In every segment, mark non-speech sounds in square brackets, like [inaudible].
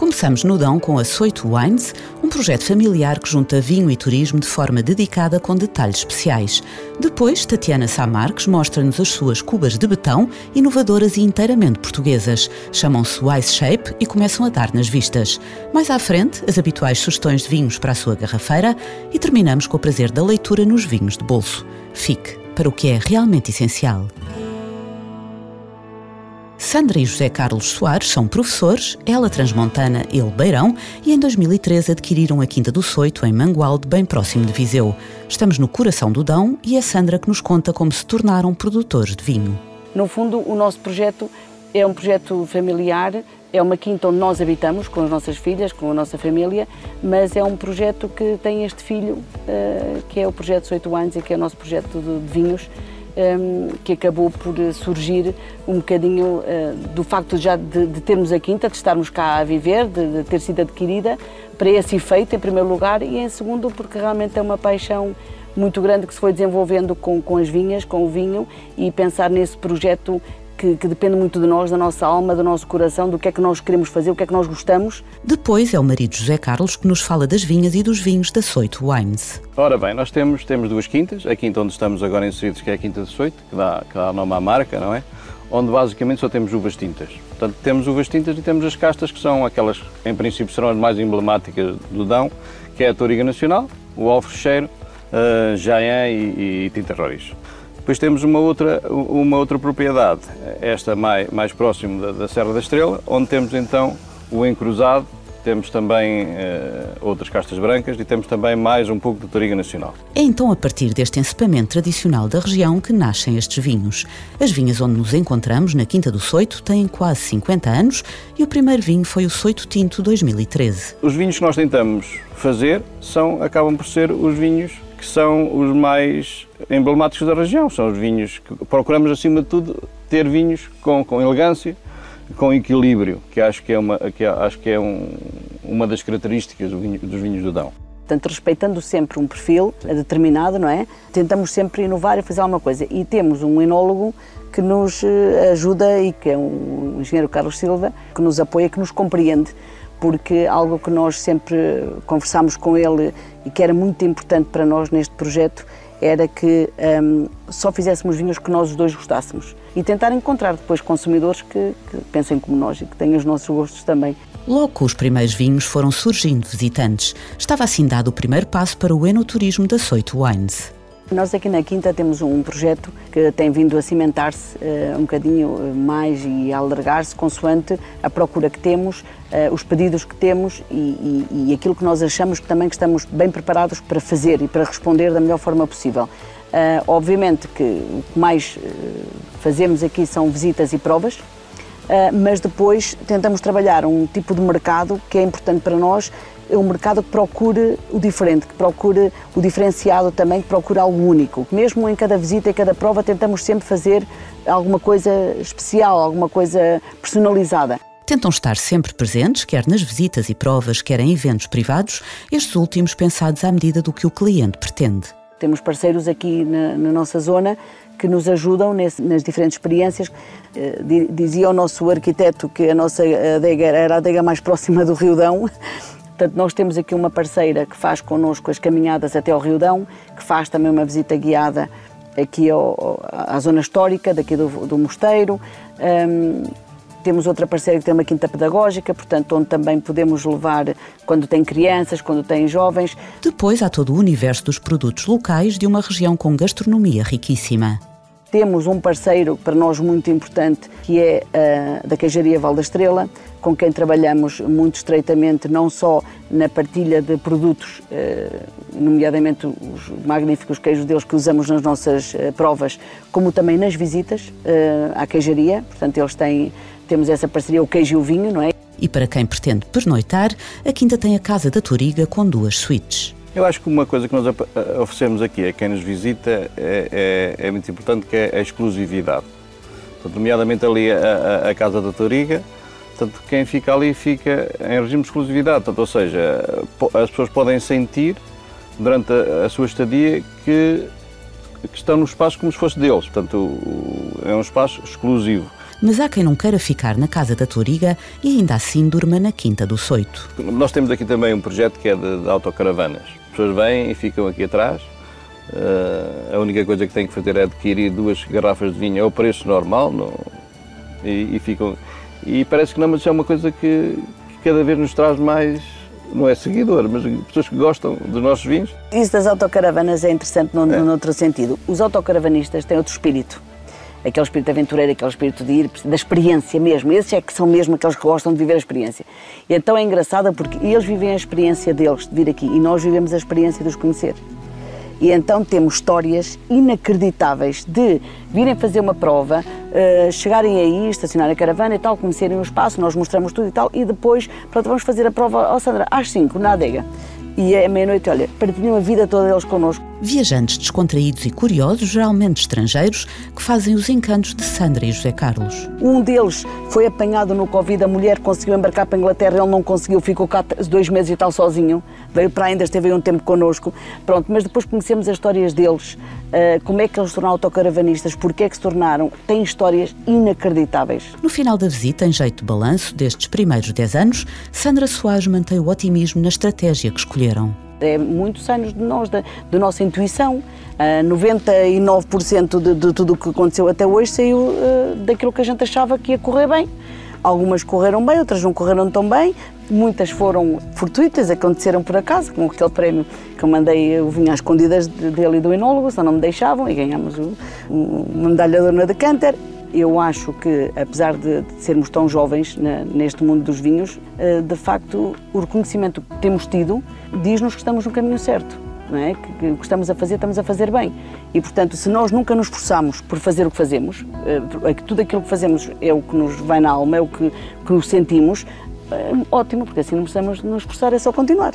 Começamos no Dão com a Soito Wines, um projeto familiar que junta vinho e turismo de forma dedicada com detalhes especiais. Depois, Tatiana Sá Marques mostra-nos as suas cubas de betão, inovadoras e inteiramente portuguesas. Chamam-se Wise Shape e começam a dar nas vistas. Mais à frente, as habituais sugestões de vinhos para a sua garrafeira e terminamos com o prazer da leitura nos vinhos de bolso. Fique para o que é realmente essencial. Sandra e José Carlos Soares são professores, ela transmontana, ele beirão, e em 2013 adquiriram a Quinta do Soito, em Mangualde, bem próximo de Viseu. Estamos no coração do Dão e é Sandra que nos conta como se tornaram produtores de vinho. No fundo, o nosso projeto é um projeto familiar, é uma quinta onde nós habitamos com as nossas filhas, com a nossa família, mas é um projeto que tem este filho, uh, que é o projeto Soito Anos e que é o nosso projeto de, vinhos, que acabou por surgir um bocadinho uh, do facto já de, de, termos a quinta, de estarmos cá a viver, de, de, ter sido adquirida, para esse efeito, em primeiro lugar, e em segundo, porque realmente é uma paixão muito grande que se foi desenvolvendo com, com as vinhas, com o vinho, e pensar nesse projeto que, que, depende muito de nós, da nossa alma, do nosso coração, do que é que nós queremos fazer, o que é que nós gostamos. Depois é o marido José Carlos que nos fala das vinhas e dos vinhos da Soito Wines. Ora bem, nós temos, temos duas quintas, a quinta onde estamos agora inseridos, que é a Quinta de Soito, que dá, que dá nome à marca, não é? Onde basicamente só temos uvas tintas. Portanto, temos uvas tintas e temos as castas que são aquelas, que em princípio, serão as mais emblemáticas do Dão, que é a Toriga Nacional, o Alfrecheiro, uh, Jaén e, e Tinta Roriz. Depois temos uma outra, uma outra propriedade, esta mais, mais próximo da, da Serra da Estrela, onde temos então o encruzado, temos também uh, outras castas brancas e temos também mais um pouco de toriga nacional. É então a partir deste encepamento tradicional da região que nascem estes vinhos. As vinhas onde nos encontramos, na Quinta do Soito, têm quase 50 anos e o primeiro vinho foi o Soito Tinto 2013. Os vinhos que nós tentamos fazer são, acabam por ser os vinhos que são os mais emblemáticos da região. São os vinhos que procuramos, acima de tudo, ter vinhos com, com elegância, com equilíbrio, que acho que é uma, que acho que é um, uma das características do vinho, dos vinhos do Dão. Portanto, respeitando sempre um perfil determinado, não é? Tentamos sempre inovar e fazer alguma coisa. E temos um enólogo que nos eh, ajuda e que é o engenheiro Carlos Silva, que nos apoia, que nos compreende porque algo que nós sempre conversámos com ele e que era muito importante para nós neste projeto era que um, só fizéssemos vinhos que nós os dois gostássemos e tentar encontrar depois consumidores que, que pensem como nós e que tenham os nossos gostos também. Logo os primeiros vinhos foram surgindo visitantes. Estava assim dado o primeiro passo para o enoturismo da Soito Wines. Nós aqui na Quinta temos um projeto que tem vindo a cimentar-se uh, um bocadinho eh, mais e a alargar-se consoante a procura que temos, uh, os pedidos que temos e, e, e, aquilo que nós achamos que também que estamos bem preparados para fazer e para responder da melhor forma possível. Uh, obviamente que o que mais fazemos aqui são visitas e provas, mas depois tentamos trabalhar um tipo de mercado que é importante para nós, é um mercado que procure o diferente, que procure o diferenciado também, que procure algo único. Mesmo em cada visita e cada prova tentamos sempre fazer alguma coisa especial, alguma coisa personalizada. Tentam estar sempre presentes, quer nas visitas e provas, quer em eventos privados, estes últimos pensados à medida do que o cliente pretende. Temos parceiros aqui na, na nossa zona que nos ajudam nesse, nas diferentes experiências. Eh, dizia o nosso arquiteto que a nossa adega era a adega mais próxima do Rio Dão Portanto, nós temos aqui uma parceira que faz connosco as caminhadas até ao Rio Dão, que faz também uma visita guiada aqui ao, à zona histórica daqui do, do mosteiro. Um, temos outra parceira que tem uma quinta pedagógica, portanto, onde também podemos levar quando tem crianças, quando tem jovens. Depois há todo o universo dos produtos locais de uma região com gastronomia riquíssima. Temos um parceiro para nós muito importante, que é a da Queijaria Val da Estrela, com quem trabalhamos muito estreitamente, não só na partilha de produtos, eh, nomeadamente os magníficos queijos deles que usamos nas nossas eh, provas, como também nas visitas à queijaria. Portanto, eles têm, temos essa parceria, o queijo e o vinho, não é? E para quem pretende pernoitar, a Quinta tem a Casa da Toriga com duas suítes. Eu acho que uma coisa que nós oferecemos aqui a quem nos visita é, é, é muito importante, que é a exclusividade. Portanto, nomeadamente ali a, a, a Casa da Toriga, portanto, quem fica ali fica em regime de exclusividade, portanto, ou seja, as pessoas podem sentir durante a, a sua estadia que, que, estão no espaço como se fosse deles, portanto, é um espaço exclusivo. Mas há quem não queira ficar na Casa da Toriga e ainda assim durma na Quinta do Soito. Nós temos aqui também um projeto que é de, de autocaravanas pessoas vêm e ficam aqui atrás. Uh, a única coisa que têm que fazer é adquirir duas garrafas de vinho ao preço normal no, e, e, ficam. E parece que não, mas é uma coisa que, que cada vez nos traz mais não é seguidor, mas pessoas que gostam dos nossos vinhos. Isso das autocaravanas é interessante no, é. outro sentido. Os autocaravanistas têm outro espírito. Aquele espírito aventureiro, aquele espírito de ir, da experiência mesmo. Esses é que são mesmo aqueles que gostam de viver a experiência. E então é engraçado porque eles vivem a experiência deles de vir aqui e nós vivemos a experiência de os conhecer. E então temos histórias inacreditáveis de virem fazer uma prova, uh, chegarem aí, estacionar a caravana e tal, conhecerem o espaço, nós mostramos tudo e tal, e depois, pronto, vamos fazer a prova, ó oh, Sandra, às 5, na adega. E é meia-noite, olha, partilham a vida toda deles connosco. Viajantes descontraídos e curiosos, geralmente estrangeiros, que fazem os encantos de Sandra e José Carlos. Um deles foi apanhado no Covid, a mulher conseguiu embarcar para a Inglaterra, ele não conseguiu, ficou cá dois meses e tal sozinho. Veio para ainda, esteve aí um tempo connosco. Pronto, mas depois conhecemos as histórias deles, uh, como é que eles se tornaram autocaravanistas, porque é que se tornaram. Têm histórias inacreditáveis. No final da visita, em jeito de balanço destes primeiros 10 anos, Sandra Soares mantém o otimismo na estratégia que escolheram. É muitos anos de nós, da, da nossa intuição. Uh, 99% de, de, tudo o que aconteceu até hoje saiu uh, daquilo que a gente achava que ia correr bem. Algumas correram bem, outras não correram tão bem. Muitas foram fortuitas, aconteceram por acaso, como aquele prémio que eu mandei, eu vinha às escondidas dele e do enólogo, só não me deixavam e ganhamos uma medalha de honra de Canter. Eu acho que, apesar de, sermos tão jovens neste mundo dos vinhos, uh, de facto o reconhecimento que temos tido diz-nos que estamos no caminho certo. É? que, que o que estamos a fazer, estamos a fazer bem. E, portanto, se nós nunca nos esforçamos por fazer o que fazemos, uh, tudo aquilo que fazemos é o que nos vai na alma, é o que, que sentimos, uh, ótimo, porque assim não precisamos nos esforçar, é só continuar.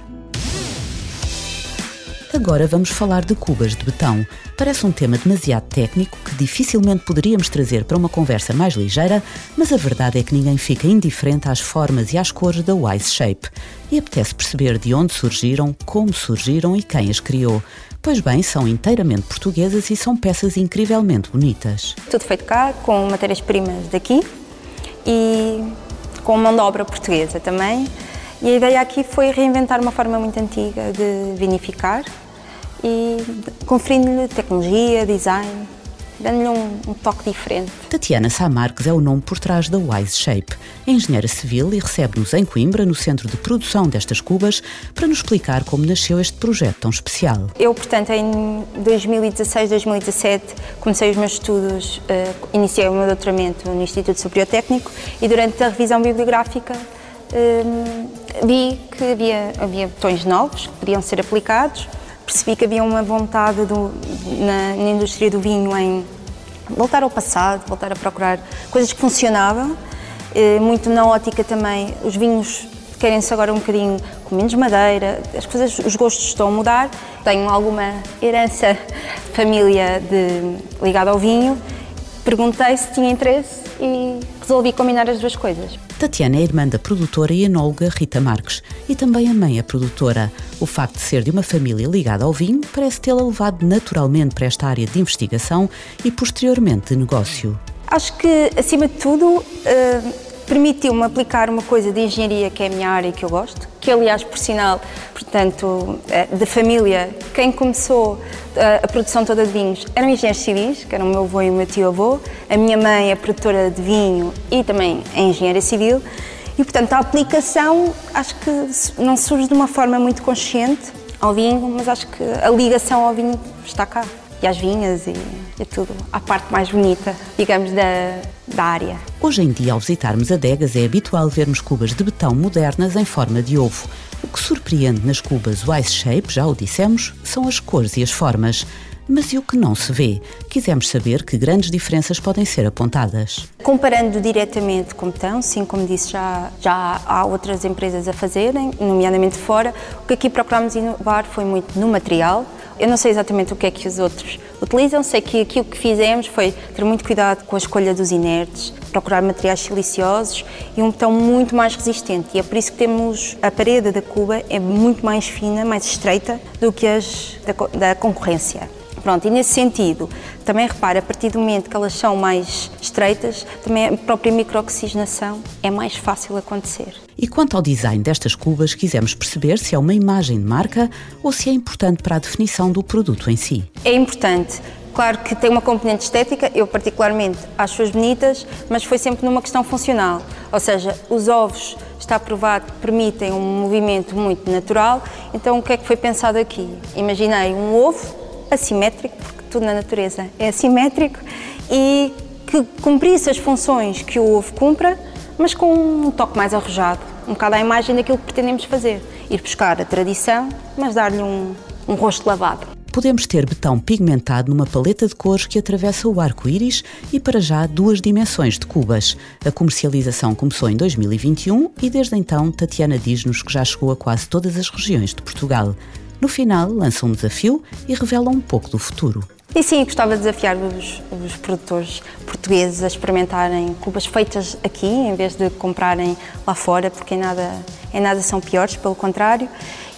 Agora vamos falar de cubas de betão. Parece um tema demasiado técnico que dificilmente poderíamos trazer para uma conversa mais ligeira, mas a verdade é que ninguém fica indiferente às formas e às cores da Wise Shape. E apetece perceber de onde surgiram, como surgiram e quem as criou. Pois bem, são inteiramente portuguesas e são peças incrivelmente bonitas. Tudo feito cá, com matérias-primas daqui e com mão de obra portuguesa também. E a ideia aqui foi reinventar uma forma muito antiga de vinificar, e conferindo-lhe tecnologia, design, dando-lhe um, um, toque diferente. Tatiana Sá Marques é o nome por trás da Wise Shape. É engenheira civil e recebe-nos em Coimbra, no centro de produção destas cubas, para nos explicar como nasceu este projeto tão especial. Eu, portanto, em 2016, 2017, comecei os meus estudos, uh, iniciei o meu doutoramento no Instituto Superior Técnico e durante a revisão bibliográfica uh, vi que havia, havia botões novos que podiam ser aplicados percebi que havia uma vontade do, na, na, indústria do vinho em voltar ao passado, voltar a procurar coisas que funcionavam, eh, muito na ótica também, os vinhos querem-se agora um bocadinho com menos madeira, as coisas, os gostos estão a mudar. Tenho alguma herança [laughs] família de, ligada ao vinho, perguntei se tinha interesse e resolvi combinar as duas coisas. Tatiana é irmã da produtora e enóloga Rita Marques e também a mãe é produtora. O facto de ser de uma família ligada ao vinho parece tê-la levado naturalmente para esta área de investigação e posteriormente de negócio. Acho que, acima de tudo, uh, permitiu-me aplicar uma coisa de engenharia que é a minha área e que eu gosto, que aliás, por sinal, portanto, eh, de família, quem começou eh, a produção toda de vinhos eram engenheiros civis, que eram o meu avô e o meu tio-avô, a minha mãe é produtora de vinho e também é engenheira civil, e portanto a aplicação acho que não surge de uma forma muito consciente ao vinho, mas acho que a ligação ao vinho está cá e às vinhas e, e tudo, a parte mais bonita, digamos, da, da área. Hoje em dia, ao visitarmos adegas, é habitual vermos cubas de betão modernas em forma de ovo. O que surpreende nas cubas Wise Shape, já o dissemos, são as cores e as formas. Mas e o que não se vê? Quisemos saber que grandes diferenças podem ser apontadas. Comparando diretamente com betão, sim, como disse, já, já há outras empresas a fazerem, nomeadamente fora. O que aqui procurámos inovar foi muito no material. Eu não sei exatamente o que é que os outros utilizam, sei que aqui o que fizemos foi ter muito cuidado com a escolha dos inertes, procurar materiais siliciosos e um betão muito mais resistente. E é por isso que temos a parede da cuba é muito mais fina, mais estreita do que as da, da concorrência. Pronto, e nesse sentido, também repara, a partir do momento que elas são mais estreitas, também a própria microoxigenação é mais fácil acontecer. E quanto ao design destas cubas, quisemos perceber se é uma imagem de marca ou se é importante para a definição do produto em si. É importante. Claro que tem uma componente estética, eu particularmente acho-as bonitas, mas foi sempre numa questão funcional. Ou seja, os ovos, está provado permitem um movimento muito natural, então o que é que foi pensado aqui? Imaginei um ovo assimétrico, porque tudo na natureza é assimétrico, e que cumprisse as funções que o ovo cumpra, mas com um toque mais arrojado, um bocado à imagem daquilo que pretendemos fazer. Ir buscar a tradição, mas dar-lhe um, um rosto lavado. Podemos ter betão pigmentado numa paleta de cores que atravessa o arco-íris e, para já, duas dimensões de cubas. A comercialização começou em 2021 e, desde então, Tatiana diz-nos que já chegou a quase todas as regiões de Portugal. No final, lança um desafio e revela um pouco do futuro. E sim, gostava de desafiar os, os, produtores portugueses a experimentarem cubas feitas aqui, em vez de comprarem lá fora, porque em nada, em nada são piores, pelo contrário.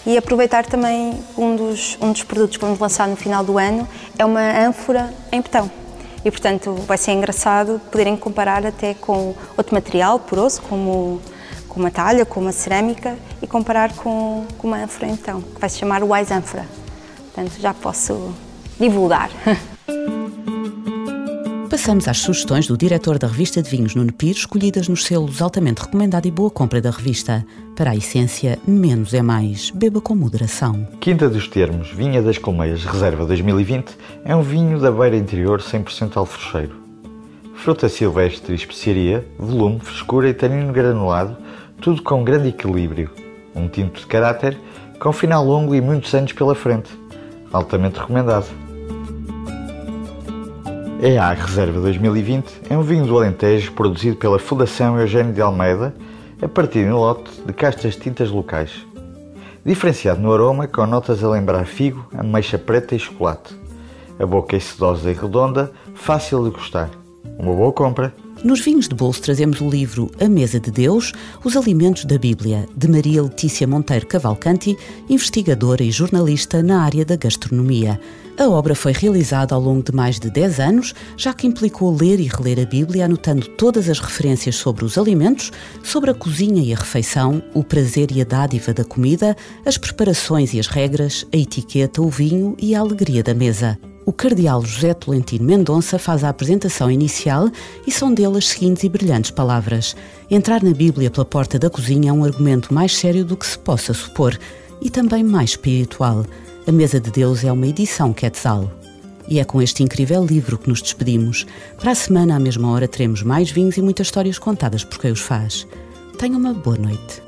E aproveitar também um dos, um dos produtos que vamos lançar no final do ano, é uma ânfora em betão. E, portanto, vai ser engraçado poderem comparar até com outro material poroso, como com uma talha, com uma cerâmica e comparar com, com uma ânfora então, que vai se chamar Wise Ânfora. Portanto, já posso divulgar. [laughs] Passamos às sugestões do diretor da revista de vinhos Nuno Pires, escolhidas nos selos altamente recomendado e boa compra da revista. Para a essência, menos é mais. Beba com moderação. Quinta dos Termos, Vinha das Colmeias, Reserva 2020, é um vinho da beira interior 100% alfrocheiro. Fruta silvestre e especiaria, volume, frescura e tanino granulado tudo com grande equilíbrio, um tinto de caráter com final longo e muitos anos pela frente, altamente recomendado. EA Reserva 2020 é um vinho do Alentejo produzido pela Fundação Eugênio de Almeida a partir de um lote de castas tintas locais. Diferenciado no aroma, com notas a lembrar figo, ameixa preta e chocolate. A boca é sedosa e redonda, fácil de gostar. Uma boa compra! Nos vinhos de bolso trazemos o livro A Mesa de Deus, Os Alimentos da Bíblia, de Maria Letícia Monteiro Cavalcanti, investigadora e jornalista na área da gastronomia. A obra foi realizada ao longo de mais de 10 anos, já que implicou ler e reler a Bíblia, anotando todas as referências sobre os alimentos, sobre a cozinha e a refeição, o prazer e a dádiva da comida, as preparações e as regras, a etiqueta, o vinho e a alegria da mesa o cardeal José Tolentino Mendonça faz a apresentação inicial e são dele as seguintes e brilhantes palavras. Entrar na Bíblia pela porta da cozinha é um argumento mais sério do que se possa supor e também mais espiritual. A Mesa de Deus é uma edição Quetzal. E é com este incrível livro que nos despedimos. Para a semana, à mesma hora, teremos mais vinhos e muitas histórias contadas por quem os faz. Tenha uma boa noite.